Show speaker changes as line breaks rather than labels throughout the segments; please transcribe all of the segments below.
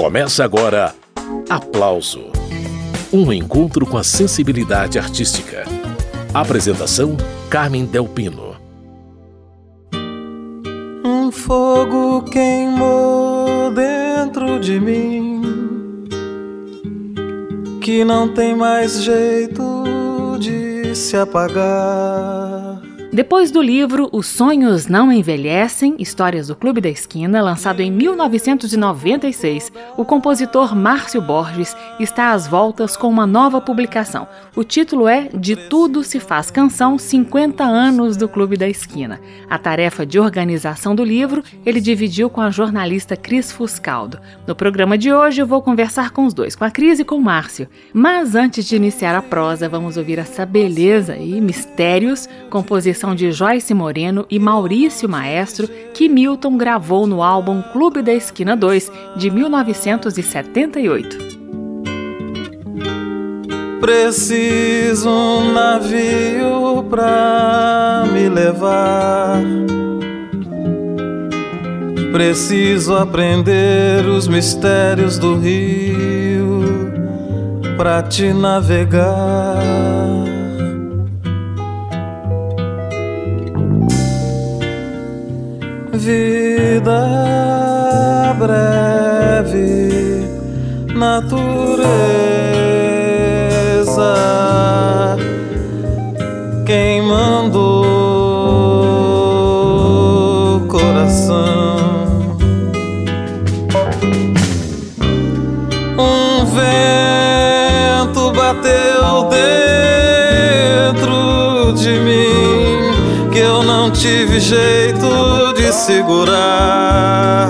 Começa agora Aplauso Um encontro com a sensibilidade artística. Apresentação: Carmen Delpino.
Um fogo queimou dentro de mim que não tem mais jeito de se apagar.
Depois do livro Os Sonhos Não Envelhecem, Histórias do Clube da Esquina, lançado em 1996, o compositor Márcio Borges está às voltas com uma nova publicação. O título é De Tudo Se Faz Canção 50 anos do Clube da Esquina. A tarefa de organização do livro ele dividiu com a jornalista Cris Fuscaldo. No programa de hoje eu vou conversar com os dois, com a Cris e com o Márcio. Mas antes de iniciar a prosa, vamos ouvir essa beleza e mistérios, composição de Joyce Moreno e Maurício Maestro, que Milton gravou no álbum Clube da Esquina 2, de 1978.
Preciso um navio pra me levar. Preciso aprender os mistérios do rio pra te navegar. Vida breve, natureza queimando o coração. Um vento bateu dentro de mim que eu não tive jeito segurar.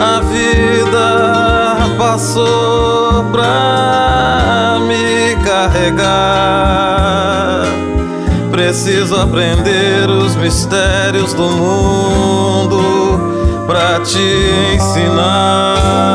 A vida passou pra me carregar. Preciso aprender os mistérios do mundo pra te ensinar.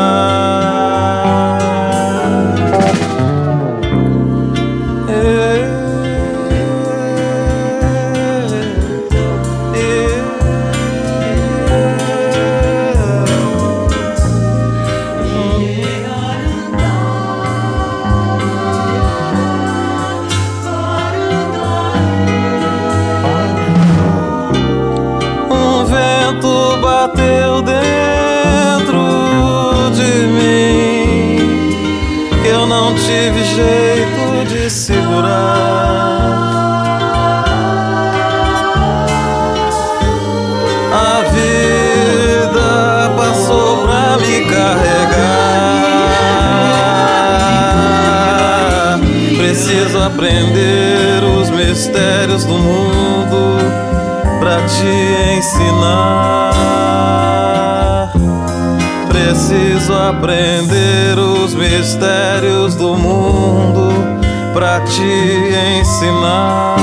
Mistérios do mundo pra te ensinar. Preciso aprender os mistérios do mundo pra te ensinar.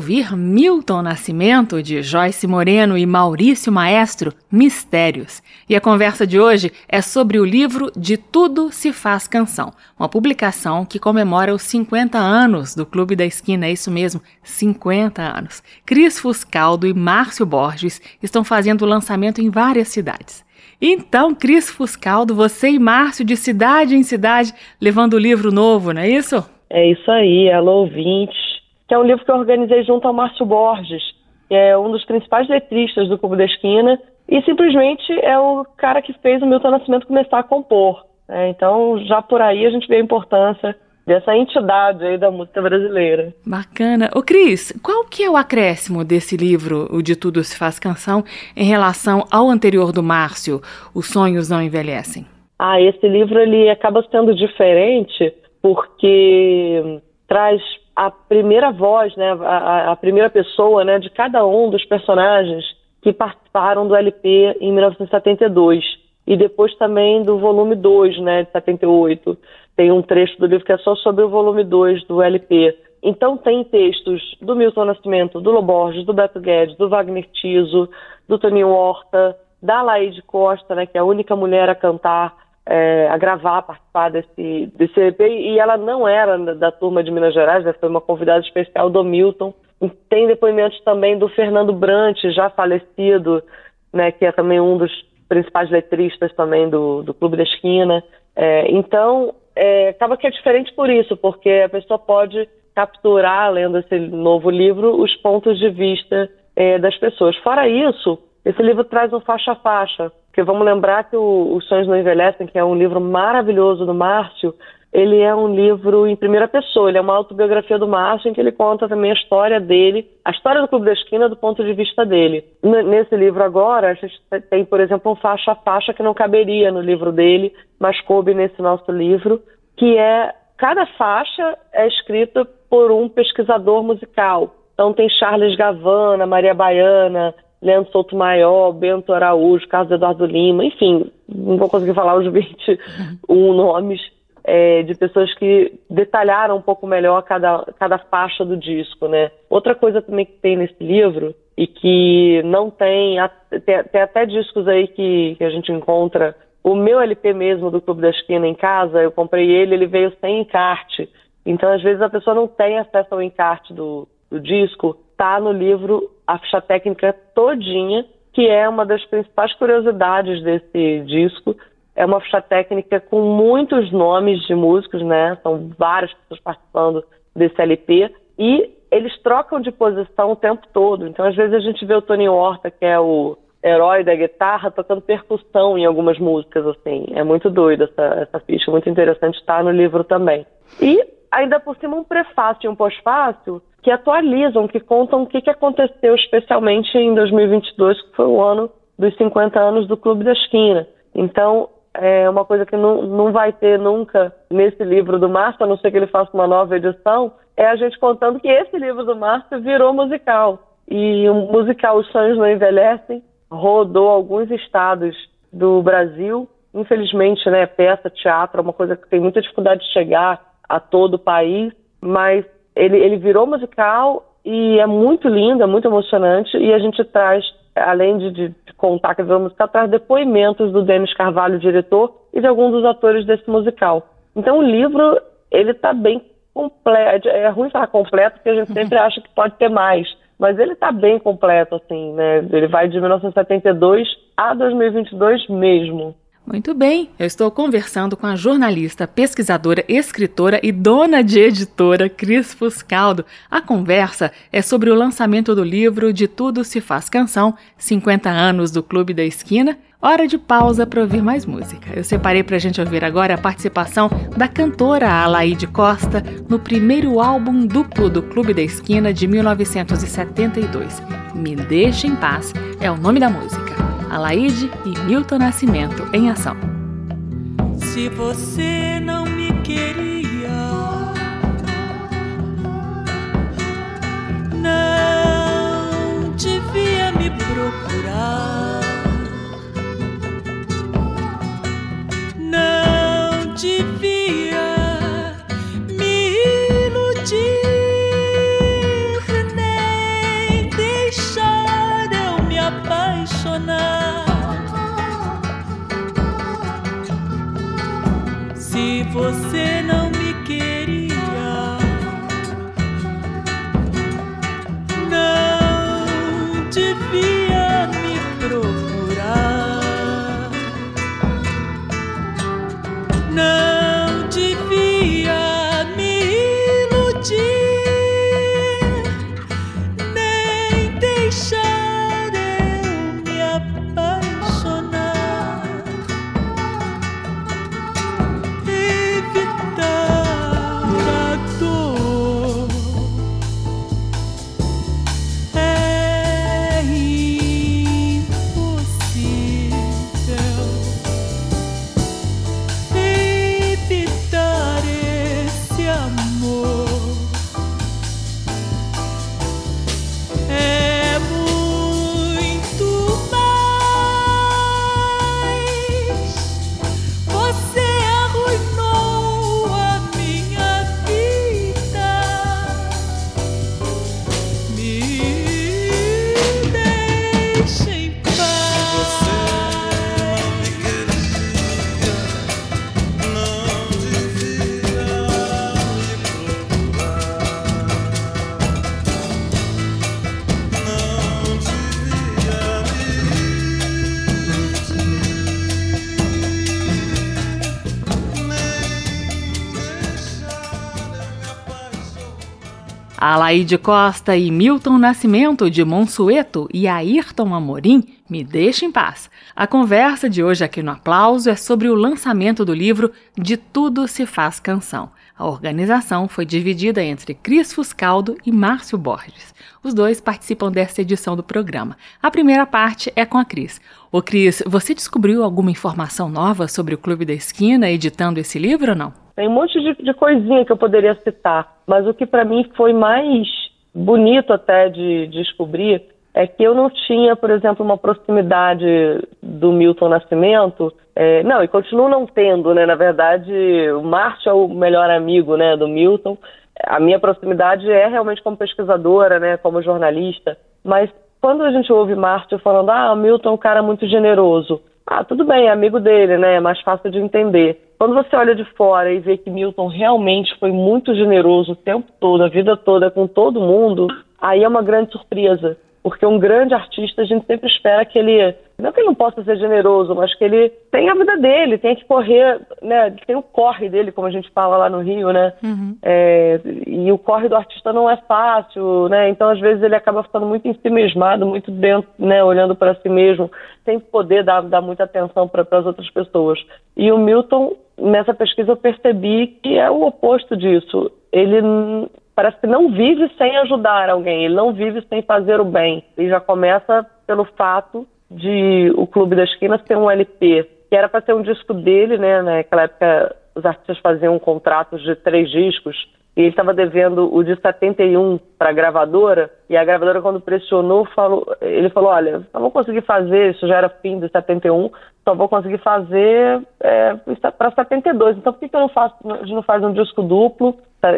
Ouvir Milton Nascimento, de Joyce Moreno e Maurício Maestro, Mistérios. E a conversa de hoje é sobre o livro De Tudo Se Faz Canção, uma publicação que comemora os 50 anos do Clube da Esquina, é isso mesmo, 50 anos. Cris Fuscaldo e Márcio Borges estão fazendo o lançamento em várias cidades. Então, Cris Fuscaldo, você e Márcio, de cidade em cidade, levando o livro novo, não é isso?
É isso aí, alô ouvintes que é um livro que eu organizei junto ao Márcio Borges, que é um dos principais letristas do Clube da Esquina, e simplesmente é o cara que fez o Milton Nascimento começar a compor. Né? Então, já por aí a gente vê a importância dessa entidade aí da música brasileira.
Bacana. O Cris, qual que é o acréscimo desse livro, O De Tudo Se Faz Canção, em relação ao anterior do Márcio, Os Sonhos Não Envelhecem?
Ah, esse livro ele acaba sendo diferente porque traz a primeira voz, né, a, a primeira pessoa, né, de cada um dos personagens que participaram do LP em 1972 e depois também do volume 2, né, de 78. Tem um trecho do livro que é só sobre o volume 2 do LP. Então tem textos do Milton Nascimento, do Loborges, do Beto Guedes, do Wagner Tiso, do Toninho Horta, da Laide Costa, né, que é a única mulher a cantar, é, a gravar, participar desse, desse EP, e ela não era da turma de Minas Gerais, né, foi uma convidada especial do Milton. Tem depoimentos também do Fernando Brant, já falecido, né, que é também um dos principais letristas também do, do Clube da Esquina. É, então, é, acaba que é diferente por isso, porque a pessoa pode capturar, lendo esse novo livro, os pontos de vista é, das pessoas. Fora isso, esse livro traz um faixa a faixa, porque vamos lembrar que o, Os Sonhos Não Envelhecem, que é um livro maravilhoso do Márcio, ele é um livro em primeira pessoa, ele é uma autobiografia do Márcio em que ele conta também a história dele, a história do Clube da Esquina do ponto de vista dele. N nesse livro agora, a gente tem, por exemplo, um faixa a faixa que não caberia no livro dele, mas coube nesse nosso livro, que é cada faixa é escrita por um pesquisador musical. Então tem Charles Gavana, Maria Baiana, Leandro Souto Maior, Bento Araújo, Carlos Eduardo Lima, enfim, não vou conseguir falar os 21 nomes é, de pessoas que detalharam um pouco melhor cada, cada faixa do disco, né? Outra coisa também que tem nesse livro e que não tem, tem, tem até discos aí que, que a gente encontra o meu LP mesmo do Clube da Esquina em casa, eu comprei ele, ele veio sem encarte. Então, às vezes, a pessoa não tem acesso ao encarte do, do disco. Tá no livro a ficha técnica todinha, que é uma das principais curiosidades desse disco, é uma ficha técnica com muitos nomes de músicos, né? São várias pessoas participando desse LP e eles trocam de posição o tempo todo. Então, às vezes a gente vê o Tony Horta, que é o herói da guitarra, tocando percussão em algumas músicas, assim. É muito doido essa, essa ficha, muito interessante, está no livro também. E, ainda por cima, um prefácio e um pós-fácil que atualizam, que contam o que, que aconteceu especialmente em 2022, que foi o ano dos 50 anos do Clube da Esquina. Então, é uma coisa que não, não vai ter nunca nesse livro do Márcio, a não ser que ele faça uma nova edição, é a gente contando que esse livro do Márcio virou musical. E o musical Os Sonhos Não Envelhecem rodou alguns estados do Brasil. Infelizmente, né, peça, teatro é uma coisa que tem muita dificuldade de chegar a todo o país, mas ele, ele virou musical e é muito lindo, é muito emocionante e a gente traz além de, de, contar que virou musical, traz depoimentos do Denis Carvalho, diretor, e de alguns dos atores desse musical. Então o livro, ele está bem completo, é ruim falar completo, porque a gente sempre acha que pode ter mais, mas ele está bem completo, assim, né? Ele vai de 1972 a 2022 mesmo.
Muito bem, eu estou conversando com a jornalista, pesquisadora, escritora e dona de editora Cris Fuscaldo. A conversa é sobre o lançamento do livro De Tudo Se Faz Canção, 50 anos do Clube da Esquina. Hora de pausa para ouvir mais música. Eu separei para a gente ouvir agora a participação da cantora Alaide Costa no primeiro álbum duplo do Clube da Esquina de 1972. Me Deixa em Paz é o nome da música. Alaide e Milton Nascimento em ação.
Se você não me queria, não devia me procurar. Não devia
Alaide Costa e Milton Nascimento de Monsueto e Ayrton Amorim, Me Deixa em Paz. A conversa de hoje aqui no Aplauso é sobre o lançamento do livro De Tudo Se Faz Canção. A organização foi dividida entre Cris Fuscaldo e Márcio Borges. Os dois participam desta edição do programa. A primeira parte é com a Cris. Ô Cris, você descobriu alguma informação nova sobre o Clube da Esquina editando esse livro ou não?
Tem um monte de, de coisinha que eu poderia citar, mas o que para mim foi mais bonito até de, de descobrir é que eu não tinha, por exemplo, uma proximidade do Milton Nascimento. É, não, e continuo não tendo, né? Na verdade, o Márcio é o melhor amigo né, do Milton. A minha proximidade é realmente como pesquisadora, né, como jornalista. Mas quando a gente ouve Márcio falando, ah, o Milton é um cara muito generoso. Ah, tudo bem, é amigo dele, né? É mais fácil de entender. Quando você olha de fora e vê que Milton realmente foi muito generoso o tempo todo, a vida toda, com todo mundo, aí é uma grande surpresa. Porque um grande artista, a gente sempre espera que ele, não que ele não possa ser generoso, mas que ele tenha a vida dele, tenha que correr, né? Tem o corre dele, como a gente fala lá no Rio, né? Uhum. É, e o corre do artista não é fácil, né? Então, às vezes, ele acaba ficando muito em si mesmado, muito dentro, né? Olhando para si mesmo, sem poder dar, dar muita atenção para as outras pessoas. E o Milton, nessa pesquisa, eu percebi que é o oposto disso. Ele parece que não vive sem ajudar alguém, ele não vive sem fazer o bem. E já começa pelo fato de o Clube da Esquina ter um LP, que era para ser um disco dele, né? Naquela época os artistas faziam contratos de três discos, e ele estava devendo o de 71 para a gravadora, e a gravadora, quando pressionou, falou, ele falou: Olha, não vou conseguir fazer, isso já era fim de 71, só vou conseguir fazer é, para 72. Então, por que, que eu não faço, a gente não faz um disco duplo,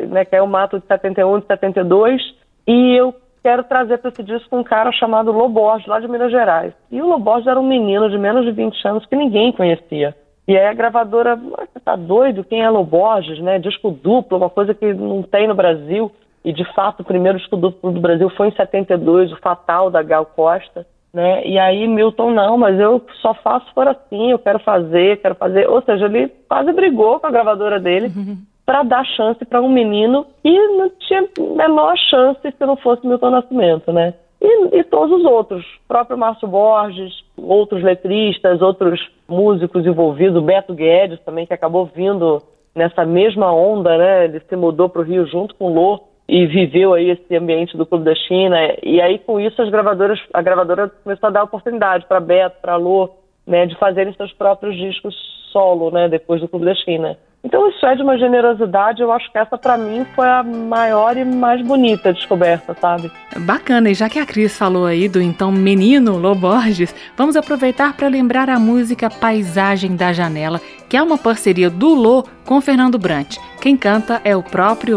né, que é o Mato de 71 de 72, e eu quero trazer para esse disco um cara chamado Loborges, lá de Minas Gerais. E o Loborges era um menino de menos de 20 anos que ninguém conhecia. E aí a gravadora, você tá doido? Quem é Loborges, né? Disco duplo, uma coisa que não tem no Brasil. E de fato o primeiro disco duplo do Brasil foi em 72, o Fatal da Gal Costa, né? E aí Milton não, mas eu só faço for assim, eu quero fazer, quero fazer. Ou seja, ele quase brigou com a gravadora dele. Para dar chance para um menino que não tinha menor chance se não fosse Milton Nascimento, né? E, e, todos os outros, o próprio Márcio Borges, outros letristas, outros músicos envolvidos, Beto Guedes também, que acabou vindo nessa mesma onda, né? Ele se mudou para o Rio junto com o Lô e viveu aí esse ambiente do Clube da China. E aí, com isso, as gravadoras, a gravadora começou a dar oportunidade para Beto, para Lô, né, de fazerem seus próprios discos solo, né, depois do Clube da China. Então isso é de uma generosidade, eu acho que essa para mim foi a maior e mais bonita descoberta, sabe?
Bacana, e já que a Cris falou aí do então menino Lô Borges, vamos aproveitar para lembrar a música Paisagem da Janela, que é uma parceria do Lô com Fernando Brant. Quem canta é o próprio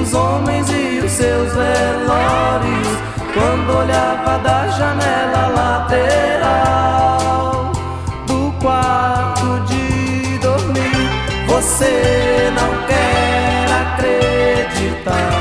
os homens e os seus velórios. Quando olhava da janela lateral do quarto de dormir, você não quer acreditar.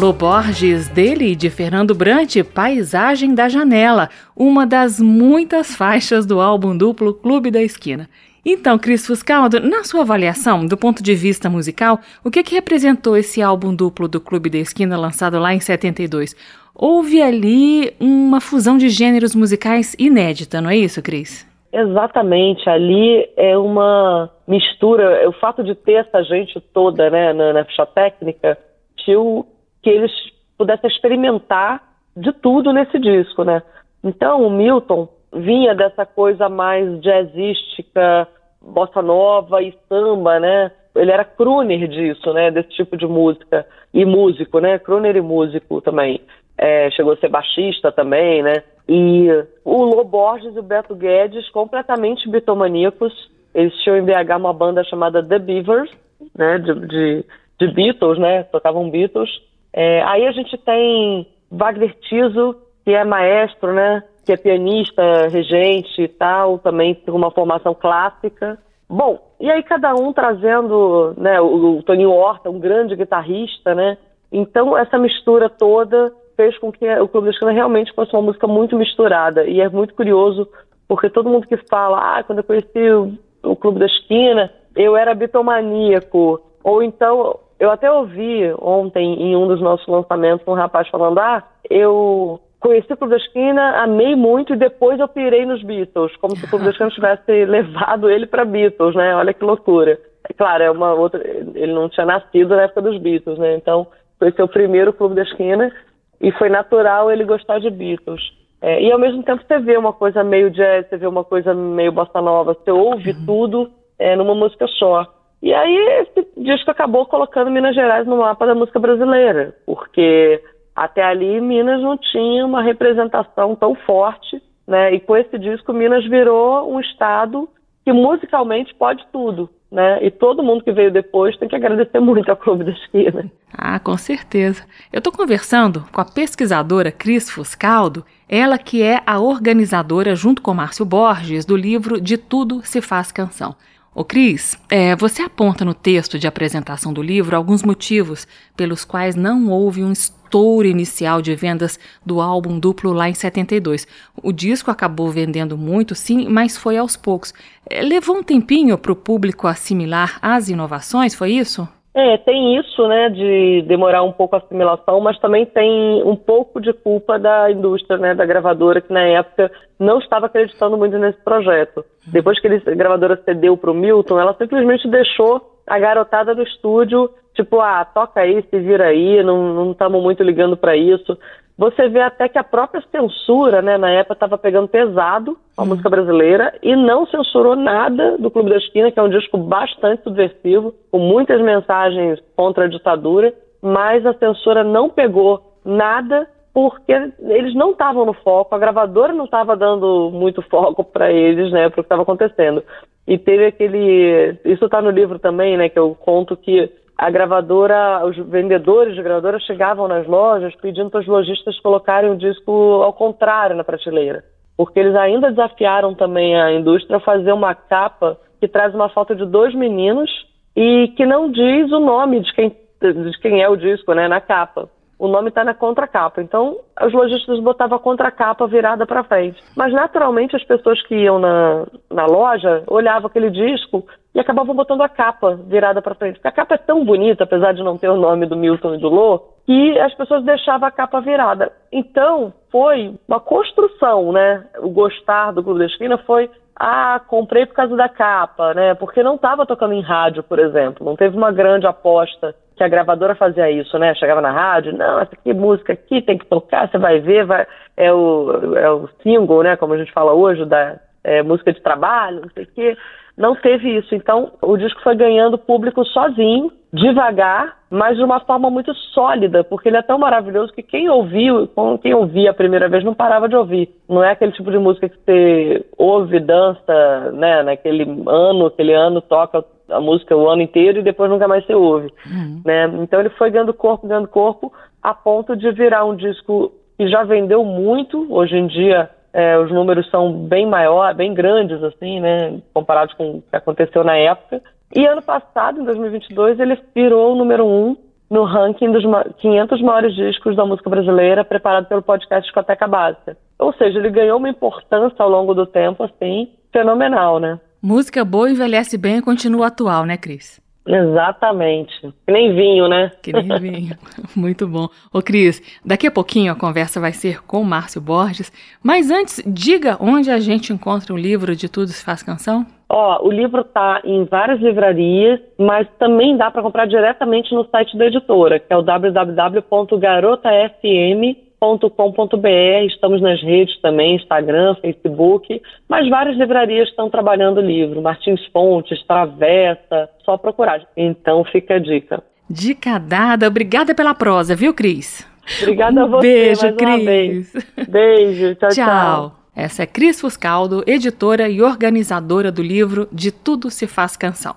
Loborges, dele e de Fernando Brant, Paisagem da Janela, uma das muitas faixas do álbum duplo Clube da Esquina. Então, Cris Fuscaldo, na sua avaliação, do ponto de vista musical, o que, que representou esse álbum duplo do Clube da Esquina lançado lá em 72? Houve ali uma fusão de gêneros musicais inédita, não é isso, Cris?
Exatamente, ali é uma mistura, o fato de ter essa gente toda né, na, na ficha técnica, permitiu que eles pudessem experimentar de tudo nesse disco, né? Então o Milton vinha dessa coisa mais jazzística, bossa nova e samba, né? Ele era crooner disso, né? Desse tipo de música. E músico, né? Crooner e músico também. É, chegou a ser baixista também, né? E o Lô Borges e o Beto Guedes, completamente bitomaníacos. Eles tinham em BH uma banda chamada The Beavers, né? De, de, de Beatles, né? Tocavam Beatles. É, aí a gente tem Wagner Tiso, que é maestro, né? Que é pianista, regente e tal, também com uma formação clássica. Bom, e aí cada um trazendo, né? O, o Toninho Horta, um grande guitarrista, né? Então essa mistura toda fez com que o Clube da Esquina realmente fosse uma música muito misturada. E é muito curioso, porque todo mundo que fala, ah, quando eu conheci o, o Clube da Esquina, eu era bitomaníaco. Ou então, eu até ouvi ontem em um dos nossos lançamentos um rapaz falando, ah, eu conheci o Clube da Esquina, amei muito e depois eu pirei nos Beatles, como se o Clube da Esquina tivesse levado ele para Beatles, né? Olha que loucura. É claro, é uma outra, ele não tinha nascido na época dos Beatles, né? Então, foi seu primeiro Clube da Esquina e foi natural ele gostar de Beatles. É, e ao mesmo tempo você vê uma coisa meio jazz, você vê uma coisa meio bossa nova, você ouve tudo é, numa música só. E aí esse disco acabou colocando Minas Gerais no mapa da música brasileira, porque até ali Minas não tinha uma representação tão forte, né? E com esse disco Minas virou um estado que musicalmente pode tudo, né? E todo mundo que veio depois tem que agradecer muito ao Clube da Esquina.
Ah, com certeza. Eu estou conversando com a pesquisadora Cris Fuscaldo, ela que é a organizadora, junto com Márcio Borges, do livro De Tudo Se Faz Canção. Ô Cris, é, você aponta no texto de apresentação do livro alguns motivos pelos quais não houve um estouro inicial de vendas do álbum duplo lá em 72. O disco acabou vendendo muito, sim, mas foi aos poucos. É, levou um tempinho para o público assimilar as inovações, foi isso?
É, tem isso, né, de demorar um pouco a assimilação, mas também tem um pouco de culpa da indústria, né, da gravadora, que na época não estava acreditando muito nesse projeto. Depois que a gravadora cedeu para o Milton, ela simplesmente deixou a garotada do estúdio, tipo, ah, toca aí, se vira aí, não estamos muito ligando para isso. Você vê até que a própria censura, né, na época estava pegando pesado a música brasileira e não censurou nada do Clube da Esquina, que é um disco bastante subversivo, com muitas mensagens contra a ditadura, mas a censura não pegou nada porque eles não estavam no foco, a gravadora não estava dando muito foco para eles, né, para o que estava acontecendo. E teve aquele, isso está no livro também, né, que eu conto que a gravadora, os vendedores de gravadora chegavam nas lojas pedindo para os lojistas colocarem o disco ao contrário na prateleira, porque eles ainda desafiaram também a indústria a fazer uma capa que traz uma foto de dois meninos e que não diz o nome de quem, de quem é o disco, né, na capa o nome está na contracapa. Então, os lojistas botavam a contracapa virada para frente. Mas, naturalmente, as pessoas que iam na, na loja olhavam aquele disco e acabavam botando a capa virada para frente. Porque a capa é tão bonita, apesar de não ter o nome do Milton e do Lô, que as pessoas deixavam a capa virada. Então, foi uma construção, né? O gostar do Clube da Esquina foi ah, comprei por causa da capa, né? Porque não estava tocando em rádio, por exemplo. Não teve uma grande aposta que a gravadora fazia isso, né? Chegava na rádio, não, essa aqui música aqui tem que tocar, você vai ver, vai, é o, é o single, né? Como a gente fala hoje, da é, música de trabalho, não sei o quê. Não teve isso. Então, o disco foi ganhando público sozinho, devagar, mas de uma forma muito sólida, porque ele é tão maravilhoso que quem ouviu, quem ouvia a primeira vez não parava de ouvir. Não é aquele tipo de música que você ouve, dança, né, naquele ano, aquele ano toca a música o ano inteiro e depois nunca mais você ouve, uhum. né? Então ele foi ganhando corpo, ganhando corpo, a ponto de virar um disco que já vendeu muito. Hoje em dia é, os números são bem maiores, bem grandes, assim, né? Comparados com o que aconteceu na época. E ano passado, em 2022, ele virou o número um no ranking dos 500 maiores discos da música brasileira, preparado pelo podcast Discoteca Básica. Ou seja, ele ganhou uma importância ao longo do tempo, assim, fenomenal, né?
Música boa envelhece bem e continua atual, né, Cris?
Exatamente. Que nem vinho, né?
Que nem vinho. Muito bom. Ô, Cris, daqui a pouquinho a conversa vai ser com Márcio Borges. Mas antes, diga onde a gente encontra o livro de Tudo Se Faz Canção.
Ó, o livro tá em várias livrarias, mas também dá para comprar diretamente no site da editora, que é o www.garotafm.com com.br estamos nas redes também, Instagram, Facebook, mas várias livrarias estão trabalhando o livro, Martins Fontes, Travessa, só procurar. Então fica a dica.
Dica dada, obrigada pela prosa, viu, Cris?
Obrigada
um
a você.
Beijo, Cris.
Beijo, tchau, tchau, tchau.
Essa é Cris Fuscaldo, editora e organizadora do livro De Tudo Se Faz Canção.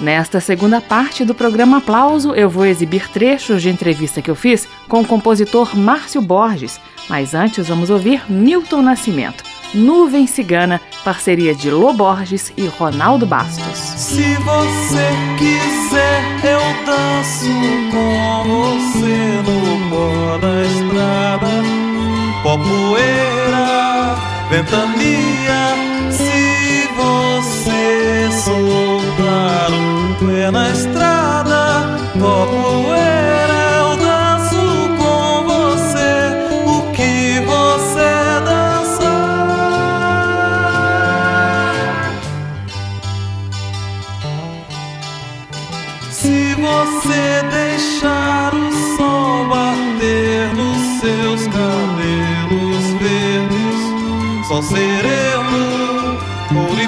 Nesta segunda parte do programa Aplauso, eu vou exibir trechos de entrevista que eu fiz com o compositor Márcio Borges. Mas antes vamos ouvir Milton Nascimento, Nuvem Cigana, parceria de Lô Borges e Ronaldo Bastos.
Se você quiser, eu danço com você no pó da estrada, pó poeira, ventania. Soltar o pé na estrada, pó poeira, eu danço com você o que você dançar. Se você deixar o sol bater nos seus cabelos verdes, só sereno, ouro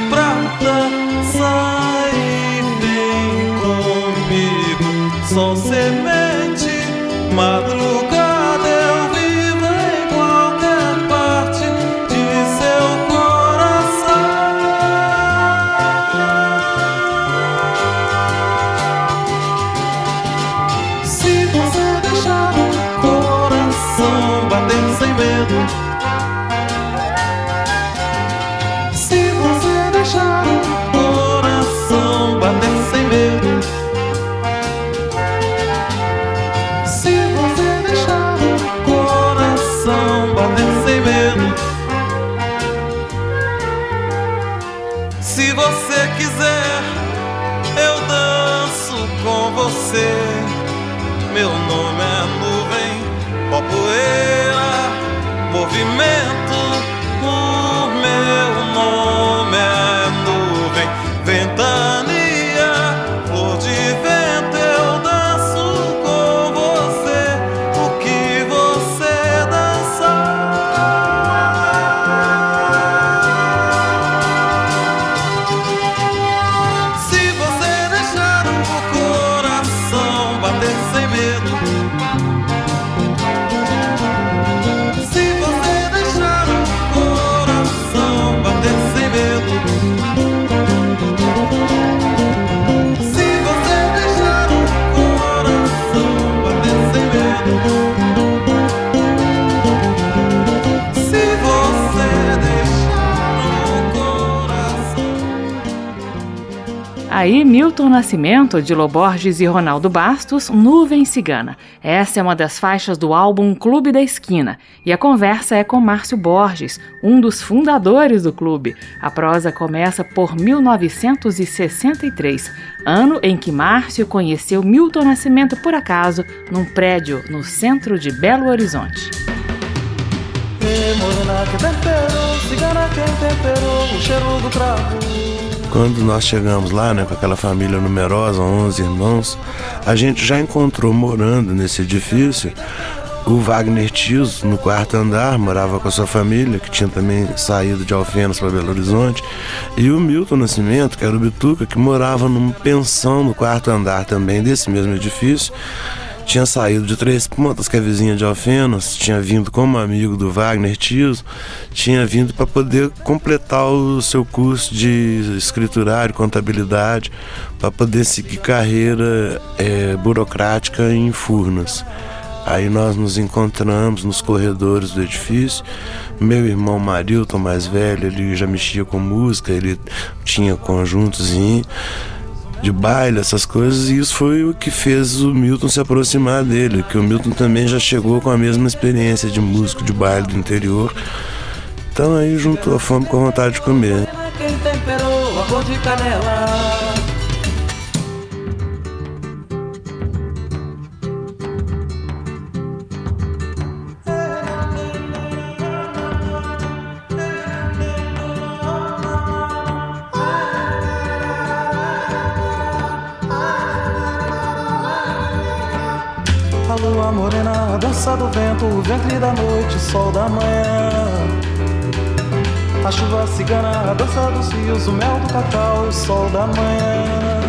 Aí, Milton Nascimento, de Loborges e Ronaldo Bastos, Nuvem Cigana. Essa é uma das faixas do álbum Clube da Esquina. E a conversa é com Márcio Borges, um dos fundadores do clube. A prosa começa por 1963, ano em que Márcio conheceu Milton Nascimento por acaso num prédio no centro de Belo Horizonte.
Que temperou, cigana quem temperou o cheiro do.
Quando nós chegamos lá, né, com aquela família numerosa, 11 irmãos, a gente já encontrou morando nesse edifício o Wagner Tiso, no quarto andar, morava com a sua família, que tinha também saído de Alfenas para Belo Horizonte, e o Milton Nascimento, que era o Bituca, que morava numa pensão no quarto andar também desse mesmo edifício. Tinha saído de Três Pontas, que é vizinha de Alfenas, tinha vindo como amigo do Wagner Tiso, tinha vindo para poder completar o seu curso de escriturário, contabilidade, para poder seguir carreira é, burocrática em Furnas. Aí nós nos encontramos nos corredores do edifício. Meu irmão Marilton, mais velho, ele já mexia com música, ele tinha conjuntos de baile, essas coisas, e isso foi o que fez o Milton se aproximar dele, que o Milton também já chegou com a mesma experiência de músico de baile do interior. Então aí juntou a fome com a vontade de comer.
Quem temperou a cor de canela lua morena, a dança do vento, o ventre da noite, sol da manhã. A chuva cigana, a dança dos rios, o mel do cacau, o sol da manhã.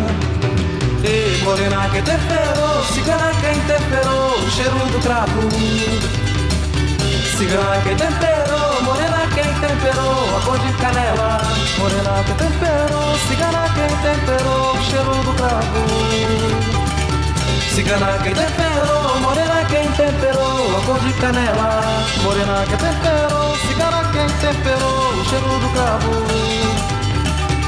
E morena que temperou, cigana quem temperou, o cheiro do cravo. Cigana que temperou, morena quem temperou, a cor de canela. Morena que temperou, cigana quem temperou, o cheiro do cravo. Cigana quem temperou, morena quem temperou, a cor de canela. Morena quem temperou, cigana quem temperou, o cheiro do cravo.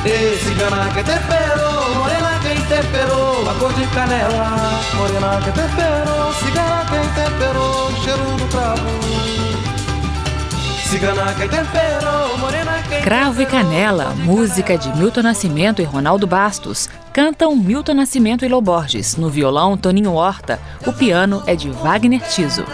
E cigana quem temperou, morena quem temperou, a cor de canela. Morena quem temperou, cigana quem temperou, o cheiro do cravo.
Cravo e Canela, música de Milton Nascimento e Ronaldo Bastos, cantam Milton Nascimento e Loborges, no violão Toninho Horta, o piano é de Wagner Tiso.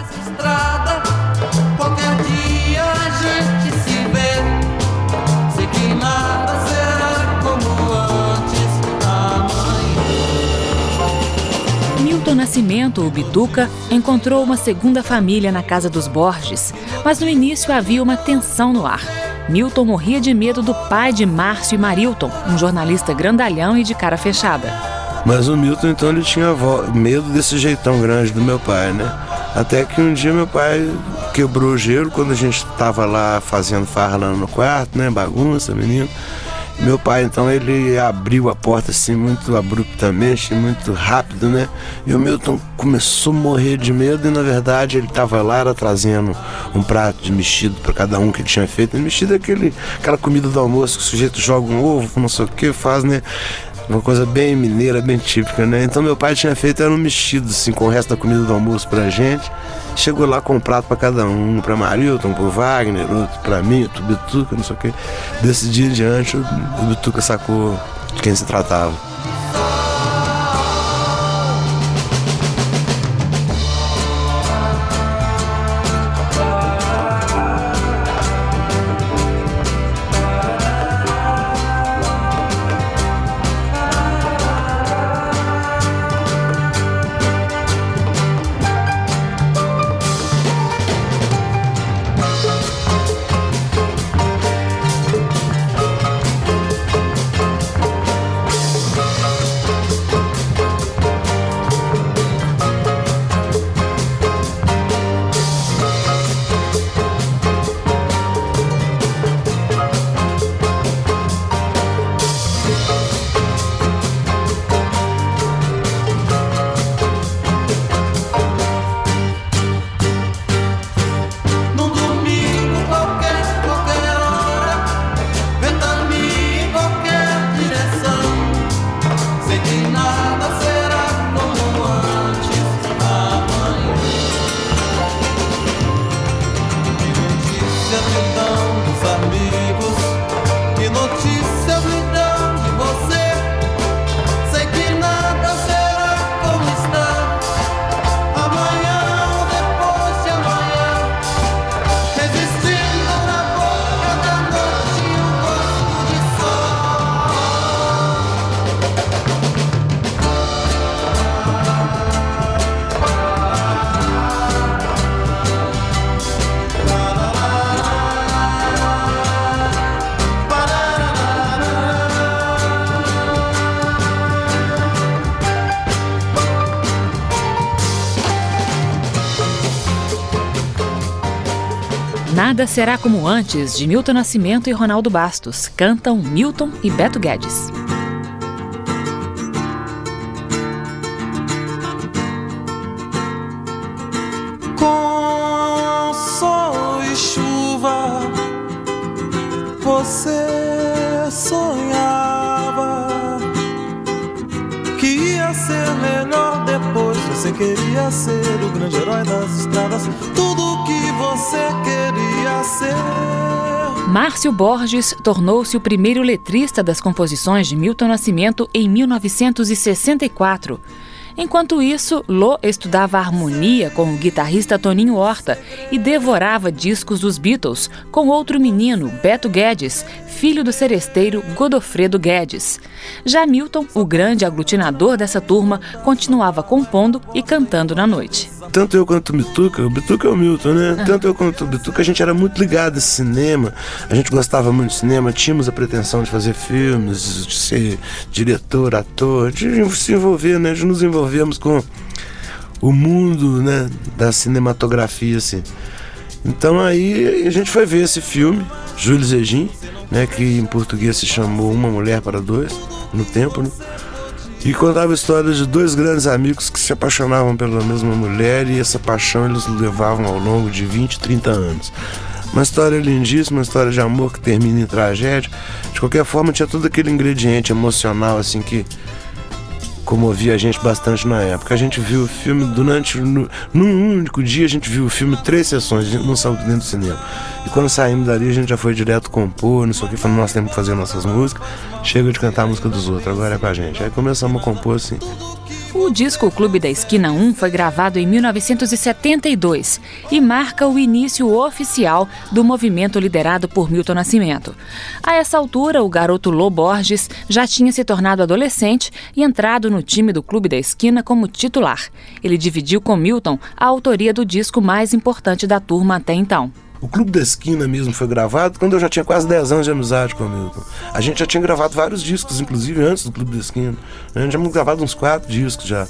Milton Nascimento, o Bituca, encontrou uma segunda família na casa dos Borges, mas no início havia uma tensão no ar. Milton morria de medo do pai de Márcio e Marilton, um jornalista grandalhão e de cara fechada.
Mas o Milton, então, ele tinha medo desse jeitão grande do meu pai, né? Até que um dia meu pai quebrou o gelo quando a gente estava lá fazendo farra lá no quarto, né? Bagunça, menino. Meu pai, então, ele abriu a porta assim muito abruptamente, muito rápido, né? E o Milton começou a morrer de medo e, na verdade, ele estava lá, era trazendo um prato de mexido para cada um que ele tinha feito. E mexido é aquele, aquela comida do almoço que o sujeito joga um ovo, não sei o que, faz, né? Uma coisa bem mineira, bem típica, né? Então meu pai tinha feito era um mexido assim com o resto da comida do almoço pra gente. Chegou lá com um prato para cada um, para Marilton, pro Wagner, outro para mim, outro Bituca, não sei o quê. Desse dia em diante o Bituca sacou de quem se tratava.
Nada será como antes, de Milton Nascimento e Ronaldo Bastos. Cantam Milton e Beto Guedes. Márcio Borges tornou-se o primeiro letrista das composições de Milton Nascimento em 1964. Enquanto isso, Lô estudava harmonia com o guitarrista Toninho Horta e devorava discos dos Beatles com outro menino, Beto Guedes, filho do seresteiro Godofredo Guedes. Já Milton, o grande aglutinador dessa turma, continuava compondo e cantando na noite.
Tanto eu quanto o Bituca, o Bituca é o Milton, né? Tanto eu quanto o Bituca, a gente era muito ligado a cinema, a gente gostava muito de cinema, tínhamos a pretensão de fazer filmes, de ser diretor, ator, de se envolver, né? De nos envolvermos com o mundo, né? Da cinematografia, assim. Então aí a gente foi ver esse filme, Júlio Zegin, né? Que em português se chamou Uma Mulher para Dois, no tempo, né? E contava a história de dois grandes amigos que se apaixonavam pela mesma mulher e essa paixão eles levavam ao longo de 20, 30 anos. Uma história lindíssima, uma história de amor que termina em tragédia. De qualquer forma, tinha todo aquele ingrediente emocional assim que comovia a gente bastante na época. A gente viu o filme durante. No, num único dia a gente viu o filme três sessões, a gente não saiu dentro do cinema. E quando saímos dali, a gente já foi direto compor, não sei o que, falando, nós temos que fazer nossas músicas, chega de cantar a música dos outros, agora é com a gente. Aí começamos a compor assim.
O disco Clube da Esquina 1 foi gravado em 1972 e marca o início oficial do movimento liderado por Milton Nascimento. A essa altura, o garoto Lô Borges já tinha se tornado adolescente e entrado no time do Clube da Esquina como titular. Ele dividiu com Milton a autoria do disco mais importante da turma até então.
O Clube da Esquina mesmo foi gravado quando eu já tinha quase 10 anos de amizade com o Milton. A gente já tinha gravado vários discos, inclusive antes do Clube da Esquina. A gente já tinha gravado uns quatro discos já.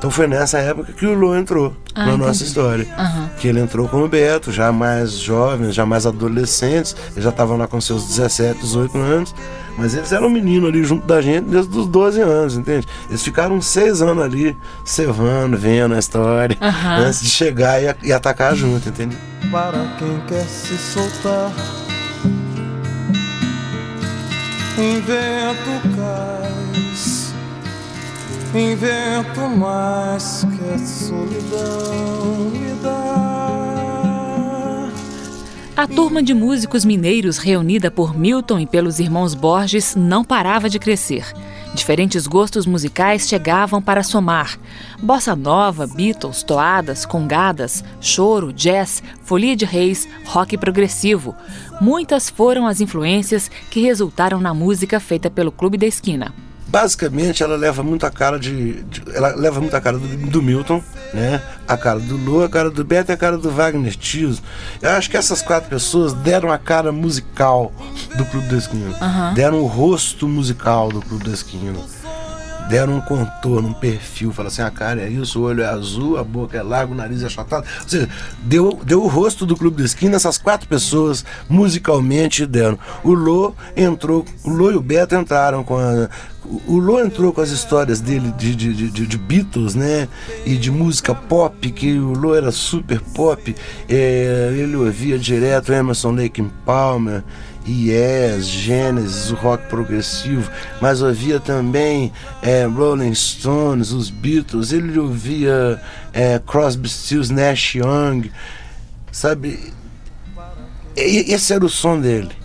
Então foi nessa época que o Lô entrou
Ah,
na
entendi.
nossa história.
Aham.
Que ele entrou como Beto, já mais jovens, já mais adolescentes. Eles já estavam lá com seus 17, 18 anos. Mas eles eram meninos ali junto da gente desde os 12 anos, entende? Eles ficaram uns seis anos ali, cevando, vendo a história,
Aham.
antes de chegar e, e atacar junto, entende?
Para quem quer se soltar, invento cais, invento mais que a solidão me dá.
A turma de músicos mineiros reunida por Milton e pelos irmãos Borges não parava de crescer. Diferentes gostos musicais chegavam para somar. Bossa nova, Beatles, toadas, congadas, choro, jazz, folia de reis, rock progressivo. Muitas foram as influências que resultaram na música feita pelo Clube da Esquina.
Basicamente ela leva muito a cara de, de- ela leva muito a cara do, do Milton né? A cara do Lô a cara do Beto e a cara do Wagner Tiso. Eu acho que essas quatro pessoas deram a cara musical do Clube da Esquina deram o rosto musical do Clube da Esquina deram um contorno, um perfil, fala assim, a cara é isso, o olho é azul, a boca é larga, o nariz é achatado. Ou seja, deu, deu o rosto do Clube da Esquina, essas quatro pessoas musicalmente deram. O Lô entrou, o Lô e o Beto entraram com a. O Lô entrou com as histórias dele de, de, de, de- Beatles, né? E de música pop, que o Lô era super pop. É, ele ouvia direto Emerson Lake Palmer. Yes, Genesis, o rock progressivo, mas ouvia também é, Rolling Stones, os Beatles, ele ouvia é, Crosby, Stills, Nash Young, sabe? E- esse era o som dele.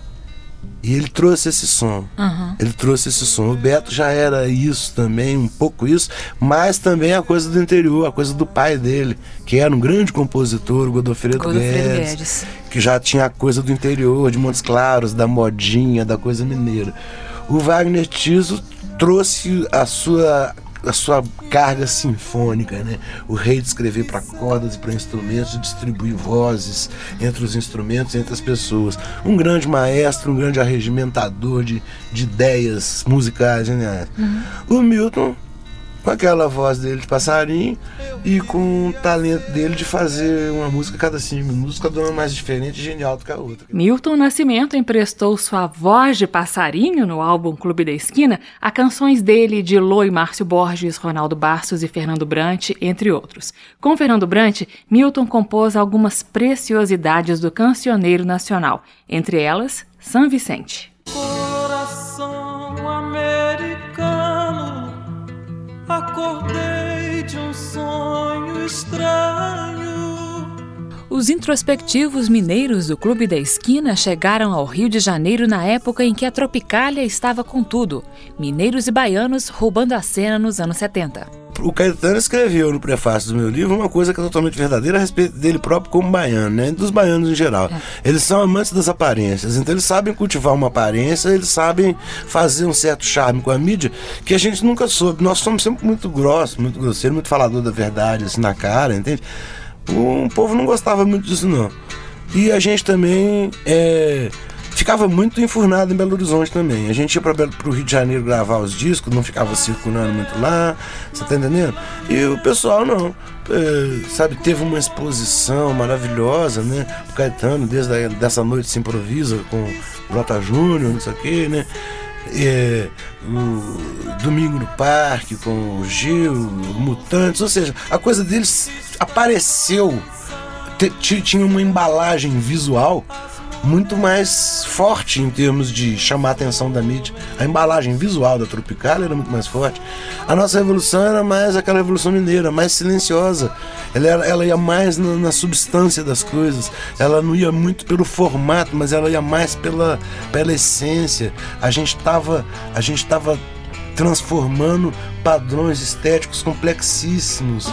E ele trouxe esse som. Ele trouxe esse som. O Beto já era isso também, um pouco isso, mas também a coisa do interior, a coisa do pai dele, que era um grande compositor, o Godofredo,
Godofredo
Guedes,
Guedes.
que já tinha a coisa do interior, de Montes Claros, da modinha, da coisa mineira. O Wagner Tiso trouxe a sua a sua carga sinfônica, né? O rei de escrever para cordas e para instrumentos, de distribuir vozes entre os instrumentos, entre as pessoas. Um grande maestro, um grande arregimentador de, de ideias musicais geniais. O Milton com aquela voz dele de passarinho e com o talento dele de fazer uma música cada cinco minutos, cada uma mais diferente e genial do que a outra.
Milton Nascimento emprestou sua voz de passarinho no álbum Clube da Esquina a canções dele de Lô e Márcio Borges, Ronaldo Bastos e Fernando Brant, entre outros. Com Fernando Brant, Milton compôs algumas preciosidades do cancioneiro nacional, entre elas São Vicente. Os introspectivos mineiros do Clube da Esquina chegaram ao Rio de Janeiro na época em que a Tropicália estava com tudo. Mineiros e baianos roubando a cena nos anos 70
o Caetano escreveu no prefácio do meu livro uma coisa que é totalmente verdadeira a respeito dele próprio como baiano, né? Dos baianos em geral. É. Eles são amantes das aparências, então eles sabem cultivar uma aparência, eles sabem fazer um certo charme com a mídia que a gente nunca soube. Nós somos sempre muito grossos, muito grosseiros, muito falador da verdade, assim, na cara, entende? O povo não gostava muito disso, não. E a gente também é ficava muito enfurnado em Belo Horizonte também. A gente ia para o Rio de Janeiro gravar os discos, não ficava circulando muito lá, você tá entendendo? E o pessoal não. É, sabe, teve uma exposição maravilhosa, né? O Caetano, desde a, dessa noite se improvisa com Brota Júnior, não sei o quê, né? É, o Domingo no Parque com o Gil, Mutantes, ou seja, a coisa deles apareceu, tinha uma embalagem visual muito mais forte em termos de chamar a atenção da mídia. A embalagem visual da Tropical era muito mais forte. A nossa revolução era mais aquela revolução mineira, mais silenciosa. Ela, era, ela ia mais na, na, substância das coisas. Ela não ia muito pelo formato, mas ela ia mais pela, pela essência. A gente estava a gente estava transformando padrões estéticos complexíssimos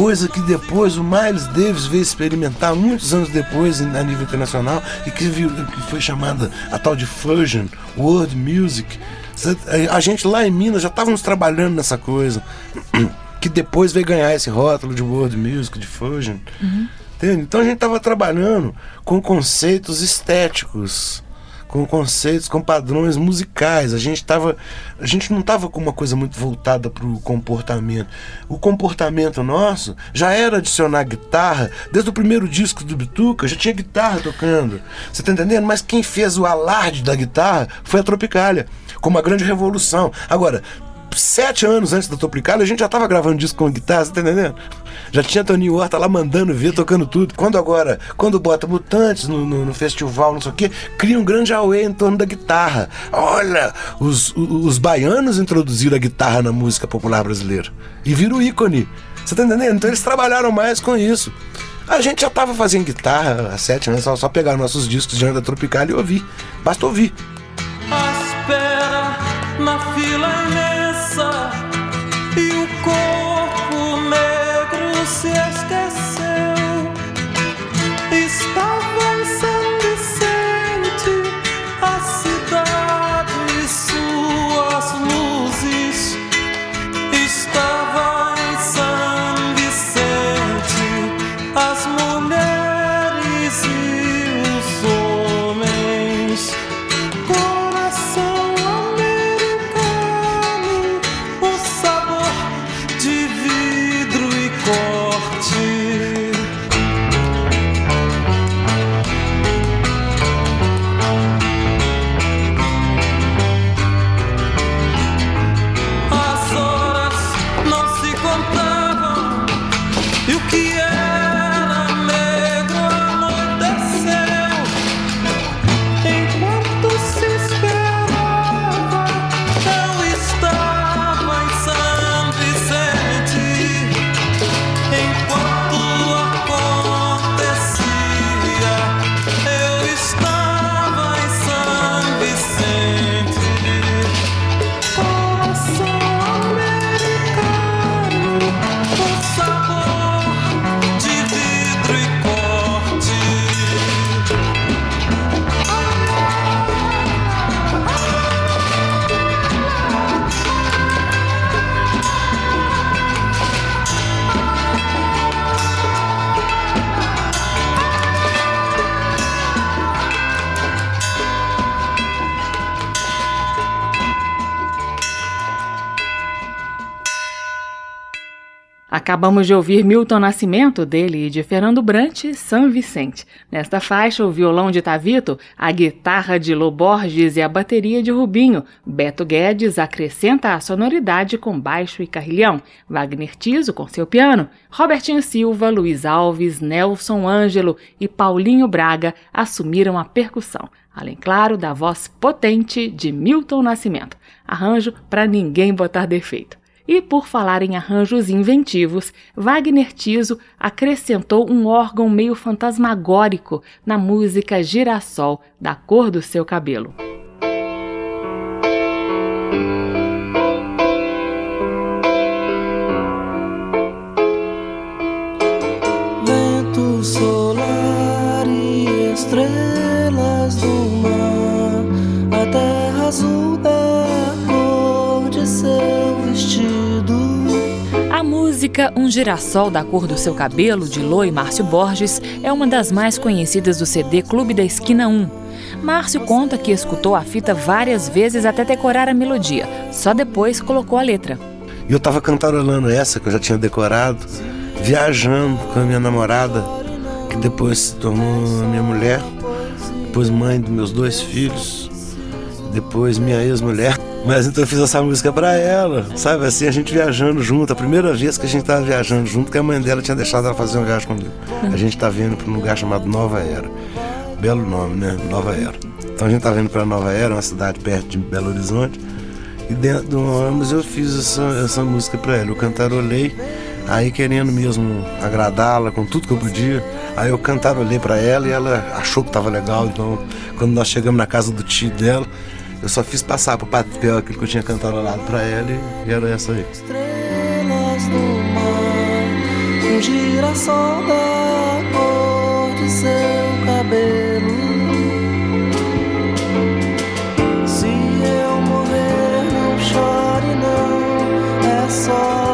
coisa que depois o Miles Davis veio experimentar muitos anos depois a nível internacional e que, que foi chamada a tal de Fusion World Music. A gente lá em Minas já estávamos trabalhando nessa coisa, que depois veio ganhar esse rótulo de World Music, de Fusion. Uhum. Então a gente estava trabalhando com conceitos estéticos com conceitos, com padrões musicais. A gente tava, a gente não estava com uma coisa muito voltada para o comportamento. O comportamento nosso já era adicionar guitarra. Desde o primeiro disco do Bituca já tinha guitarra tocando. Você tá entendendo? Mas quem fez o alarde da guitarra foi a Tropicália, com uma grande revolução. Agora, sete anos antes da Tropicália, a gente já estava gravando disco com guitarra, você tá entendendo? Já tinha Toninho Horta lá mandando ver, tocando tudo. Quando agora, quando bota Mutantes no, no, no festival, não sei o quê, cria um grande auê em torno da guitarra. Olha, os, os, os baianos introduziram a guitarra na música popular brasileira. E viram o ícone. Você tá entendendo? Então eles trabalharam mais com isso. A gente já estava fazendo guitarra há sete anos, só, pegar nossos discos de Anda Tropical e ouvir. Basta ouvir.
Acabamos de ouvir Milton Nascimento, dele e de Fernando Brant, São Vicente. Nesta faixa, o violão de Tavito, a guitarra de Loborges e a bateria de Rubinho. Beto Guedes acrescenta a sonoridade com baixo e carrilhão. Wagner Tiso com seu piano. Robertinho Silva, Luiz Alves, Nelson Ângelo e Paulinho Braga assumiram a percussão. Além, claro, da voz potente de Milton Nascimento. Arranjo para ninguém botar defeito. E por falar em arranjos inventivos, Wagner Tiso acrescentou um órgão meio fantasmagórico na música Girassol, da cor do seu cabelo. Música Um Girassol da Cor do Seu Cabelo, de Lô e Márcio Borges, é uma das mais conhecidas do CD Clube da Esquina 1. Márcio conta que escutou a fita várias vezes até decorar a melodia, só depois colocou a letra.
E eu tava cantarolando essa que eu já tinha decorado, viajando com a minha namorada, que depois se tornou minha mulher, depois mãe dos meus dois filhos, depois minha ex-mulher. Mas então eu fiz essa música pra ela, sabe? Assim, a gente viajando junto. A primeira vez que a gente tava viajando junto, que a mãe dela tinha deixado ela fazer uma viagem comigo. A gente tá vindo pra um lugar chamado Nova Era. Belo nome, né? Nova Era. Então a gente tá vindo pra Nova Era, uma cidade perto de Belo Horizonte. E dentro do ônibus eu fiz essa, essa música pra ela. Eu cantarolei, aí querendo mesmo agradá-la com tudo que eu podia. Aí eu cantarolei pra ela e ela achou que tava legal. Então, quando nós chegamos na casa do tio dela, eu só fiz passar pro papel aquilo que eu tinha cantarolado pra ela e, e era essa aí.
Estrelas do mar, um girassol da cor de seu cabelo. Se eu morrer, não chore, não. É só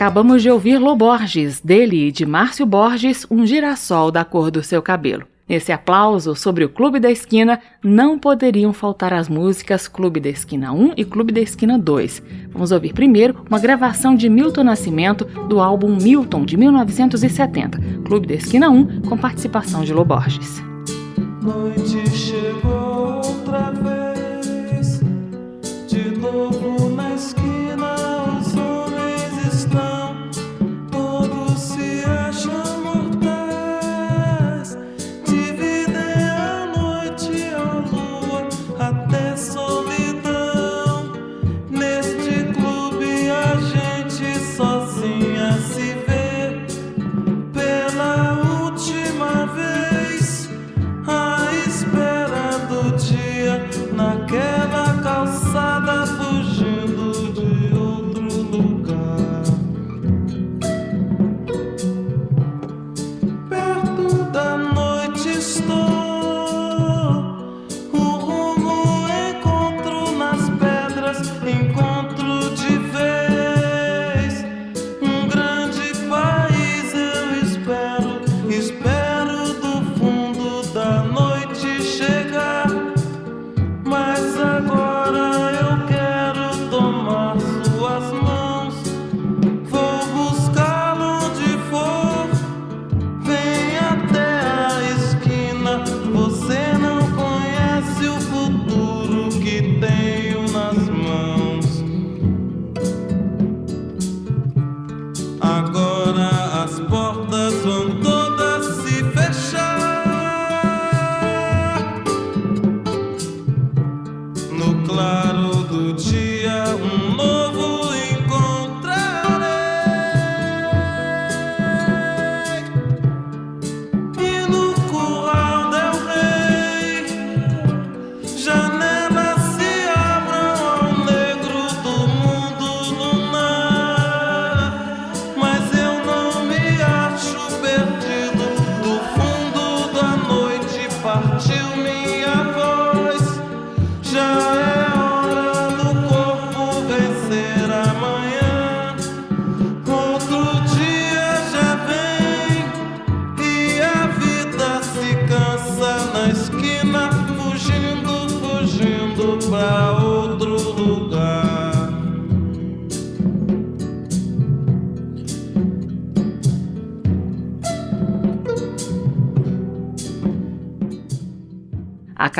Acabamos de ouvir Loborges, dele e de Márcio Borges, Um Girassol da Cor do Seu Cabelo. Nesse aplauso sobre o Clube da Esquina, não poderiam faltar as músicas Clube da Esquina 1 e Clube da Esquina 2. Vamos ouvir primeiro uma gravação de Milton Nascimento do álbum Milton de 1970, Clube da Esquina 1, com participação de Loborges.
Noite chegou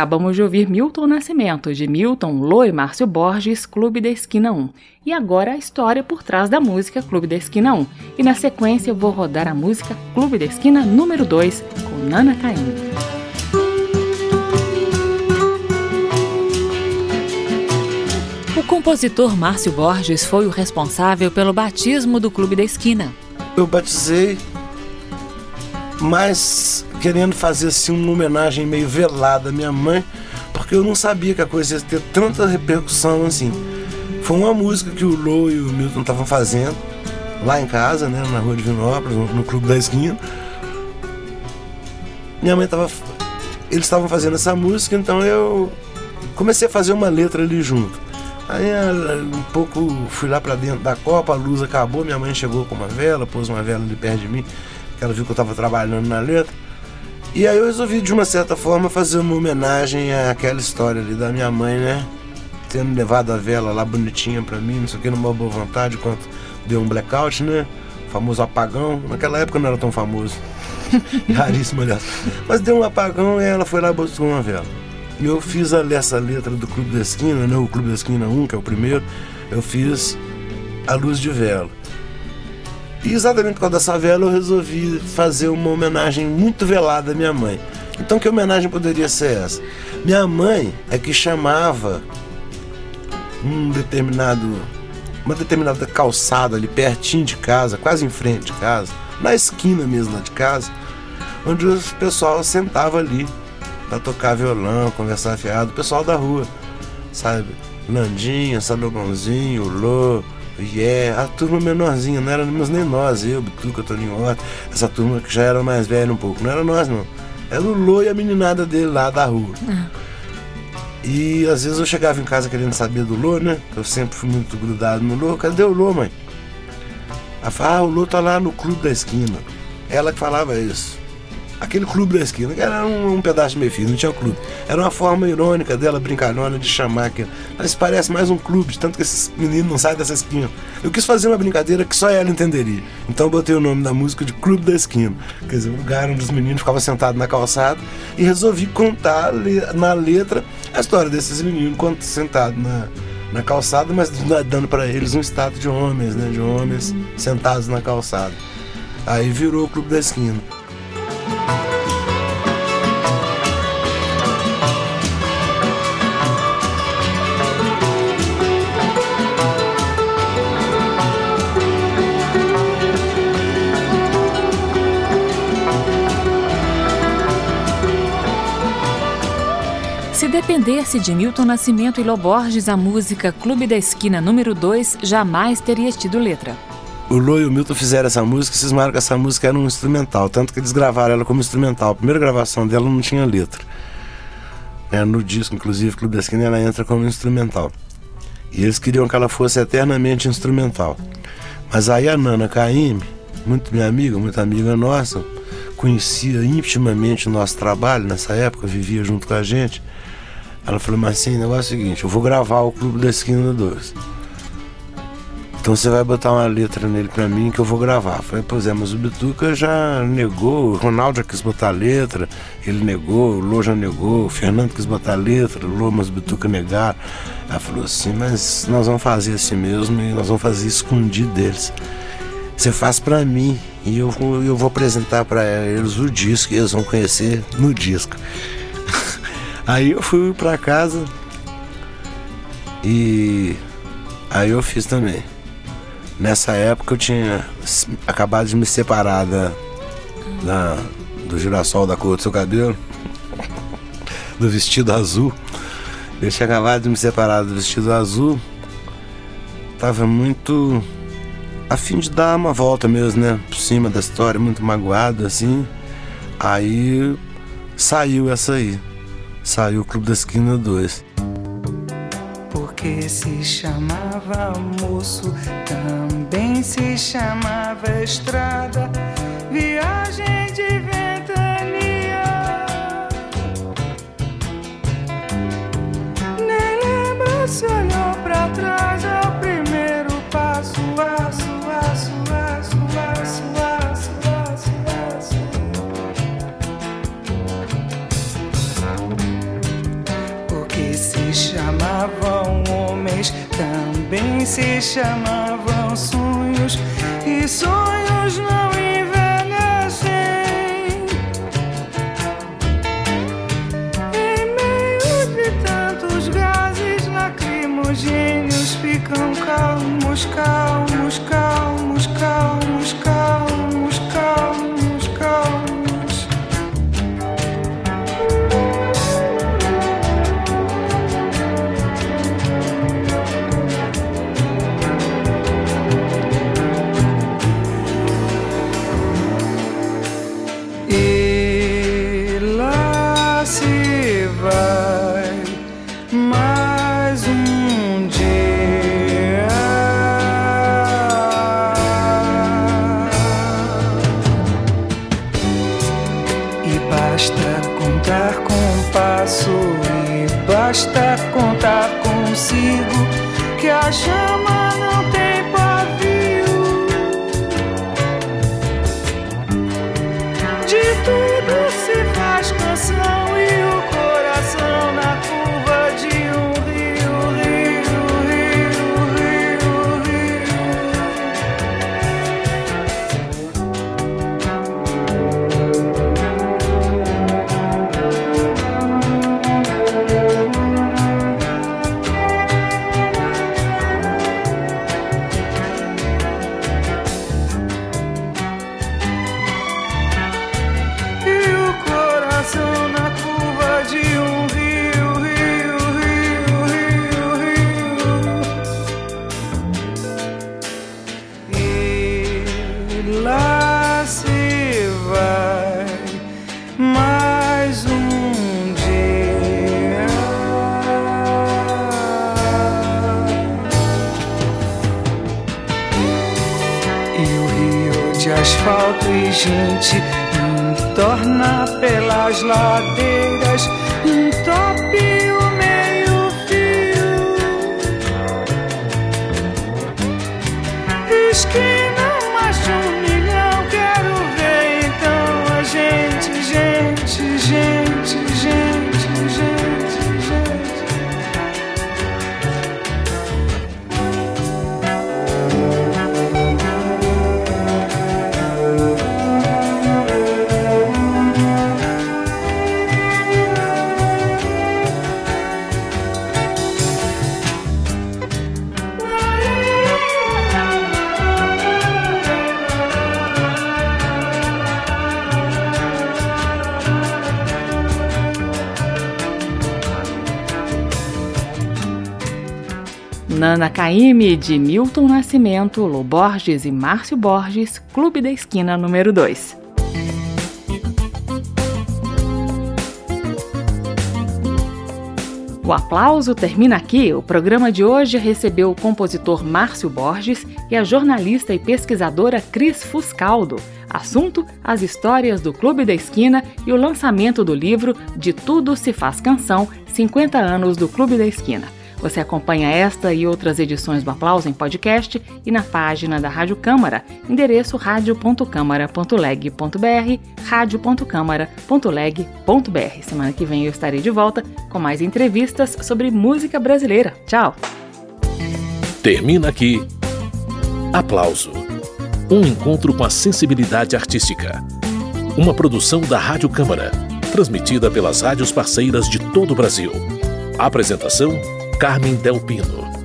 Acabamos de ouvir Milton Nascimento, de Milton, Lô e Márcio Borges, Clube da Esquina 1. E agora a história por trás da música Clube da Esquina 1. E na sequência eu vou rodar a música Clube da Esquina número 2, com Nana Caymmi. O compositor Márcio Borges foi o responsável pelo batismo do Clube da Esquina.
Eu batizei, mas querendo fazer assim uma homenagem meio velada à minha mãe, porque eu não sabia que a coisa ia ter tanta repercussão assim. Foi uma música que o Lô e o Milton estavam fazendo lá em casa, né, na rua de Vinópolis, no, no clube da esquina. Minha mãe estava, eles estavam fazendo essa música, então eu comecei a fazer uma letra ali junto. Aí um pouco fui lá para dentro da copa, a luz acabou, minha mãe chegou com uma vela, pôs uma vela ali perto de mim, que ela viu que eu estava trabalhando na letra. E aí eu resolvi, de uma certa forma, fazer uma homenagem àquela história ali da minha mãe, né? Tendo levado a vela lá bonitinha pra mim, não sei o que, numa boa vontade, enquanto deu um blackout, né? O famoso apagão. Naquela época não era tão famoso. Raríssimo, aliás. Mas deu um apagão e ela foi lá e buscou uma vela. E eu fiz a, essa letra do Clube da Esquina, né? O Clube da Esquina 1, que é o primeiro. Eu fiz a luz de vela. E exatamente por causa dessa vela eu resolvi fazer uma homenagem muito velada à minha mãe. Então que homenagem poderia ser essa? Minha mãe é que chamava um determinado uma determinada calçada ali pertinho de casa, quase em frente de casa, na esquina mesmo de casa, onde o pessoal sentava ali para tocar violão, conversar fiado, o pessoal da rua, sabe? Landinha, Salomãozinho, Lô, Yeah, a turma menorzinha, não éramos nem nós, eu, Bituca, Toninho Horta, essa turma que já era mais velha um pouco, não era nós não. Era o Lô e a meninada dele lá da rua. E às vezes eu chegava em casa querendo saber do Lô, né? Eu sempre fui muito grudado no Lô. Cadê o Lô, mãe? Ela falava, ah, o Lô tá lá no clube da esquina. Ela que falava isso. Aquele clube da esquina, que era um, um pedaço de meio fio, não tinha clube. Era uma forma irônica dela, brincalhona, de chamar aquilo. Mas parece mais um clube, de tanto que esses meninos não saem dessa esquina. Eu quis fazer uma brincadeira que só ela entenderia. Então eu botei o nome da música de Clube da Esquina. Quer dizer, o lugar onde os meninos ficavam sentados na calçada e resolvi contar na letra a história desses meninos sentados na, na calçada, mas dando para eles um status de homens, né? De homens sentados na calçada. Aí virou o Clube da Esquina.
Se dependesse de Milton Nascimento e Loborges, a música Clube da Esquina número 2 jamais teria tido letra
o Lô e o Milton fizeram essa música, vocês marcam que essa música era um instrumental, tanto que eles gravaram ela como instrumental. A primeira gravação dela não tinha letra. É, no disco, inclusive, Clube da Esquina, ela entra como instrumental. E eles queriam que ela fosse eternamente instrumental. Mas aí a Nana Caime, muito minha amiga, muito amiga nossa, conhecia intimamente o nosso trabalho nessa época, vivia junto com a gente. Ela falou, mas assim, o negócio é o seguinte, eu vou gravar o Clube da Esquina 2. Então você vai botar uma letra nele pra mim que eu vou gravar. Falei, pois é, mas o Bituca já negou, o Ronaldo já quis botar letra, ele negou, o Lô já negou, o Fernando quis botar letra, o Lô, mas o Bituca negaram. Ela falou assim, mas nós vamos fazer assim mesmo e nós vamos fazer escondido deles. Você faz pra mim e eu, eu vou apresentar para eles o disco e eles vão conhecer no disco. Aí eu fui pra casa e aí eu fiz também. Nessa época eu tinha acabado de me separar da, da do girassol da cor do seu cabelo, do vestido azul. Eu tinha acabado de me separar do vestido azul. Tava muito a fim de dar uma volta mesmo, né? Por cima da história, muito magoado assim. Aí saiu essa aí. Saiu o Clube da Esquina 2
porque se chamava moço, também se chamava estrada, viagem de ventania. Nem lembro se se chamavam sonhos e sonhos não Esquina
Nana Caymmi, de Milton Nascimento, Lô Borges e Márcio Borges, Clube da Esquina número 2. O aplauso termina aqui. O programa de hoje recebeu o compositor Márcio Borges e a jornalista e pesquisadora Cris Fuscaldo. Assunto: as histórias do Clube da Esquina e o lançamento do livro De Tudo Se Faz Canção 50 anos do Clube da Esquina. Você acompanha esta e outras edições do Aplauso em podcast e na página da Rádio Câmara, endereço radio.câmara.leg.br, radio.câmara.leg.br. Semana que vem eu estarei de volta com mais entrevistas sobre música brasileira. Tchau!
Termina aqui. Aplauso. Um encontro com a sensibilidade artística. Uma produção da Rádio Câmara, transmitida pelas rádios parceiras de todo o Brasil. Apresentação: Carmen Del Pino.